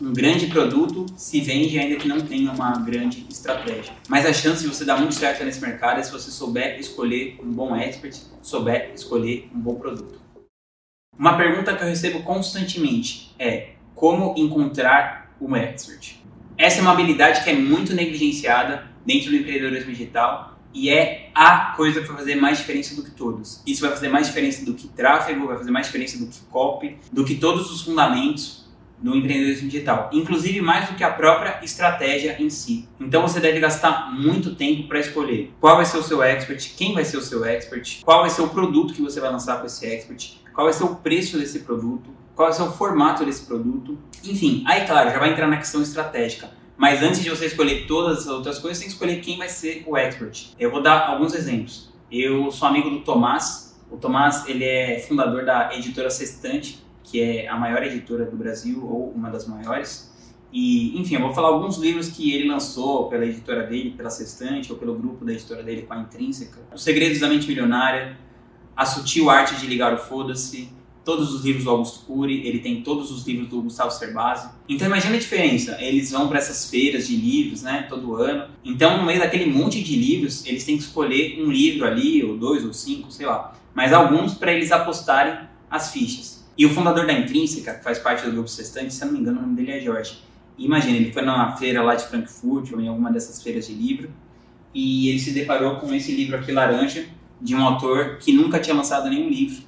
um grande produto se vende ainda que não tenha uma grande estratégia. Mas a chance de você dar muito certo nesse mercado é se você souber escolher um bom expert, souber escolher um bom produto. Uma pergunta que eu recebo constantemente é como encontrar um expert? Essa é uma habilidade que é muito negligenciada dentro do empreendedorismo digital e é a coisa que vai fazer mais diferença do que todos. Isso vai fazer mais diferença do que tráfego, vai fazer mais diferença do que copy, do que todos os fundamentos do empreendedorismo digital, inclusive mais do que a própria estratégia em si. Então você deve gastar muito tempo para escolher qual vai ser o seu expert, quem vai ser o seu expert, qual vai ser o produto que você vai lançar com esse expert, qual vai ser o preço desse produto, qual vai ser o formato desse produto. Enfim, aí claro, já vai entrar na questão estratégica. Mas antes de você escolher todas as outras coisas, tem que escolher quem vai ser o expert. Eu vou dar alguns exemplos. Eu sou amigo do Tomás. O Tomás, ele é fundador da editora Sextante, que é a maior editora do Brasil, ou uma das maiores. E, enfim, eu vou falar alguns livros que ele lançou pela editora dele, pela Sextante, ou pelo grupo da editora dele com a Intrínseca. Os Segredos da Mente Milionária, A Sutil Arte de Ligar o Foda-se, todos os livros do Augusto Cury, ele tem todos os livros do Gustavo Cerbasi. Então imagina a diferença, eles vão para essas feiras de livros, né, todo ano. Então no meio daquele monte de livros, eles têm que escolher um livro ali, ou dois, ou cinco, sei lá. Mas alguns para eles apostarem as fichas. E o fundador da Intrínseca, que faz parte do grupo Sextante, se eu não me engano, o nome dele é Jorge. Imagina, ele foi numa feira lá de Frankfurt, ou em alguma dessas feiras de livro, e ele se deparou com esse livro aqui, Laranja, de um autor que nunca tinha lançado nenhum livro,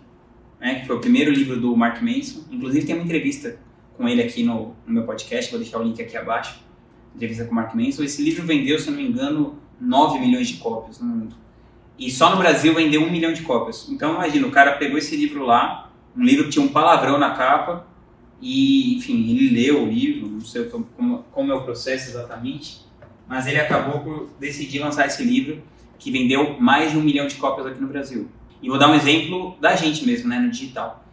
né, que foi o primeiro livro do Mark Manson. Inclusive tem uma entrevista com ele aqui no, no meu podcast, vou deixar o link aqui abaixo, entrevista com o Mark Manson. Esse livro vendeu, se eu não me engano, 9 milhões de cópias no mundo. E só no Brasil vendeu 1 milhão de cópias. Então imagina, o cara pegou esse livro lá, um livro que tinha um palavrão na capa e, enfim, ele leu o livro, não sei como, como é o processo exatamente, mas ele acabou por decidir lançar esse livro que vendeu mais de um milhão de cópias aqui no Brasil. E vou dar um exemplo da gente mesmo, né, no digital.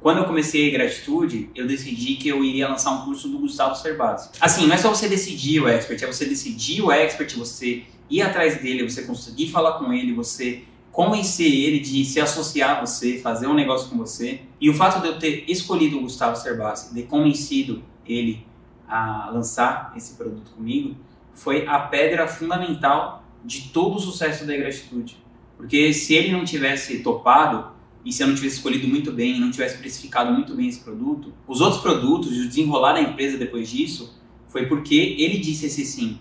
Quando eu comecei Gratitude, eu decidi que eu iria lançar um curso do Gustavo Cerbasi. Assim, não é só você decidir o expert, é você decidir o expert, você ir atrás dele, você conseguir falar com ele, você convencer ele de se associar a você, fazer um negócio com você. E o fato de eu ter escolhido o Gustavo Cerbasi, de convencido ele a lançar esse produto comigo, foi a pedra fundamental de todo o sucesso da Gratitude. Porque se ele não tivesse topado, e se eu não tivesse escolhido muito bem, não tivesse precificado muito bem esse produto, os outros produtos e o desenrolar da empresa depois disso foi porque ele disse esse sim.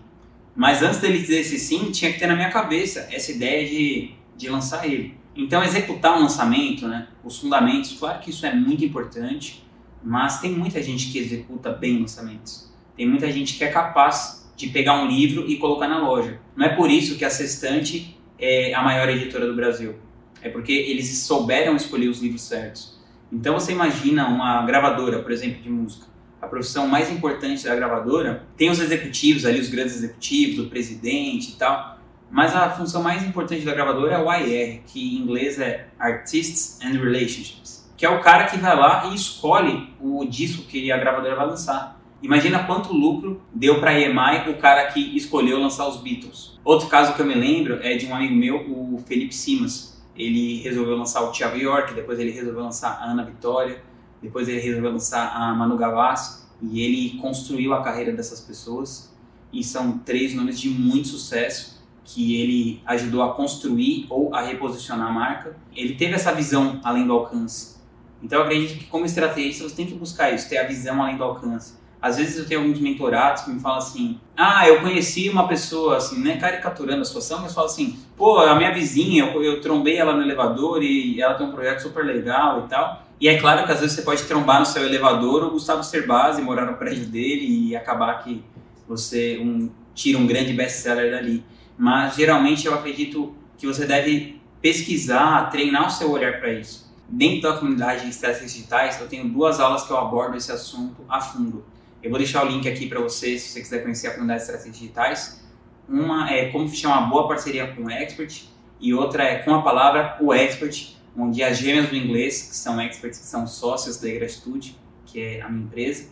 Mas antes dele dizer esse sim, tinha que ter na minha cabeça essa ideia de de lançar ele. Então, executar um lançamento, né, os fundamentos, claro que isso é muito importante, mas tem muita gente que executa bem lançamentos. Tem muita gente que é capaz de pegar um livro e colocar na loja. Não é por isso que a Sextante é a maior editora do Brasil. É porque eles souberam escolher os livros certos. Então, você imagina uma gravadora, por exemplo, de música. A profissão mais importante da gravadora tem os executivos ali, os grandes executivos, o presidente e tal mas a função mais importante da gravadora é o IR, que em inglês é Artists and Relationships, que é o cara que vai lá e escolhe o disco que a gravadora vai lançar. Imagina quanto lucro deu para a EMI o cara que escolheu lançar os Beatles. Outro caso que eu me lembro é de um amigo meu, o Felipe Simas. Ele resolveu lançar o Thiago York, depois ele resolveu lançar a Ana Vitória, depois ele resolveu lançar a Manu Gavassi, e ele construiu a carreira dessas pessoas. E são três nomes de muito sucesso que ele ajudou a construir ou a reposicionar a marca. Ele teve essa visão além do alcance. Então eu acredito que como estrategista você tem que buscar isso, ter a visão além do alcance. Às vezes eu tenho alguns mentorados que me falam assim: "Ah, eu conheci uma pessoa assim, né, caricaturando a situação, mas fala assim: "Pô, a minha vizinha, eu, eu trombei ela no elevador e ela tem um projeto super legal e tal". E é claro que às vezes você pode trombar no seu elevador o Gustavo Cerbasi, morar no prédio dele e acabar que você um, tira um grande best-seller dali mas geralmente eu acredito que você deve pesquisar, treinar o seu olhar para isso. Dentro da comunidade de estratégias digitais, eu tenho duas aulas que eu abordo esse assunto a fundo. Eu vou deixar o link aqui para você, se você quiser conhecer a comunidade de estratégias digitais. Uma é como fechar uma boa parceria com o expert e outra é com a palavra o expert, onde as gêmeas do inglês, que são experts, que são sócios da Gratitude, que é a minha empresa,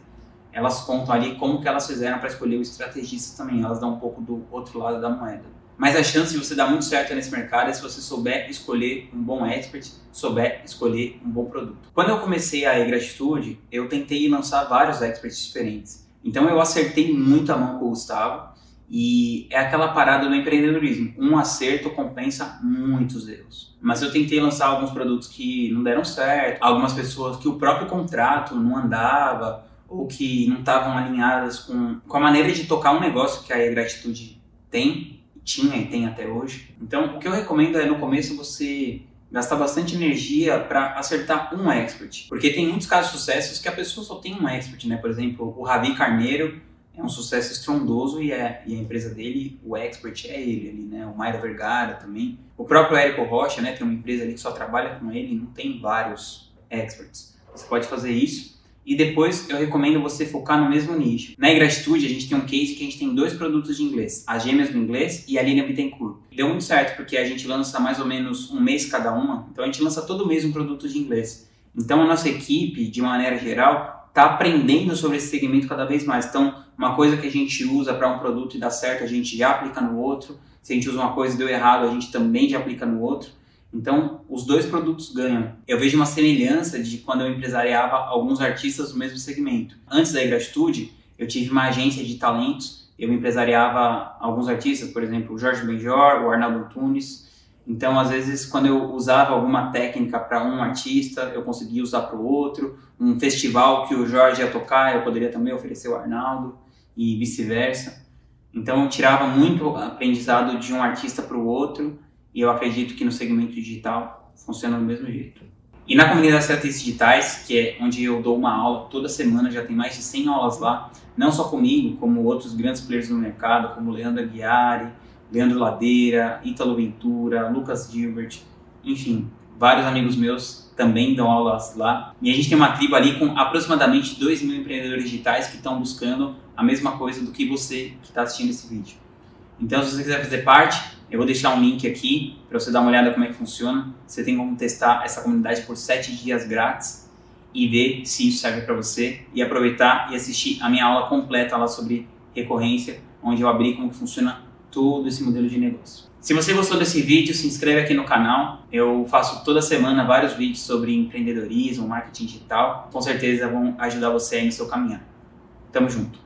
elas contam ali como que elas fizeram para escolher o estrategista também. Elas dão um pouco do outro lado da moeda. Mas a chance de você dar muito certo nesse mercado é se você souber escolher um bom expert, souber escolher um bom produto. Quando eu comecei a e-gratitude, eu tentei lançar vários experts diferentes. Então eu acertei muito a mão com o Gustavo e é aquela parada do empreendedorismo. Um acerto compensa muitos erros. Mas eu tentei lançar alguns produtos que não deram certo, algumas pessoas que o próprio contrato não andava ou que não estavam alinhadas com, com a maneira de tocar um negócio que a Gratitude tem, tinha e tem até hoje. Então, o que eu recomendo é no começo você gastar bastante energia para acertar um expert, porque tem muitos casos de sucessos que a pessoa só tem um expert, né? Por exemplo, o Ravi Carneiro é um sucesso estrondoso e, é, e a empresa dele, o expert é ele ali, né? O Mairo Vergara também. O próprio Érico Rocha, né? Tem uma empresa ali que só trabalha com ele, não tem vários experts. Você pode fazer isso e depois eu recomendo você focar no mesmo nicho. Na Ingratitude, a gente tem um case que a gente tem dois produtos de inglês, as gêmeas do inglês e a linha Bittencourt. Deu muito certo porque a gente lança mais ou menos um mês cada uma, então a gente lança todo mês um produto de inglês. Então a nossa equipe, de maneira geral, está aprendendo sobre esse segmento cada vez mais. Então, uma coisa que a gente usa para um produto e dá certo, a gente já aplica no outro. Se a gente usa uma coisa e deu errado, a gente também já aplica no outro. Então, os dois produtos ganham. Eu vejo uma semelhança de quando eu empresariava alguns artistas do mesmo segmento. Antes da Ingratitude, eu tive uma agência de talentos, eu empresariava alguns artistas, por exemplo, o Jorge Benjor, o Arnaldo Antunes. Então, às vezes, quando eu usava alguma técnica para um artista, eu conseguia usar para o outro. Um festival que o Jorge ia tocar, eu poderia também oferecer o Arnaldo e vice-versa. Então, eu tirava muito aprendizado de um artista para o outro e eu acredito que no segmento digital funciona do mesmo jeito. E na comunidade Estratégias Digitais, que é onde eu dou uma aula toda semana, já tem mais de 100 aulas lá, não só comigo, como outros grandes players do mercado, como Leandro Aguiari, Leandro Ladeira, Ítalo Ventura, Lucas Gilbert, enfim, vários amigos meus também dão aulas lá. E a gente tem uma tribo ali com aproximadamente 2 mil empreendedores digitais que estão buscando a mesma coisa do que você que está assistindo esse vídeo. Então, se você quiser fazer parte, eu vou deixar um link aqui para você dar uma olhada como é que funciona. Você tem como testar essa comunidade por 7 dias grátis e ver se isso serve para você e aproveitar e assistir a minha aula completa lá sobre recorrência, onde eu abri como que funciona todo esse modelo de negócio. Se você gostou desse vídeo, se inscreve aqui no canal. Eu faço toda semana vários vídeos sobre empreendedorismo, marketing digital. Com certeza vão ajudar você aí no seu caminhar. Tamo junto.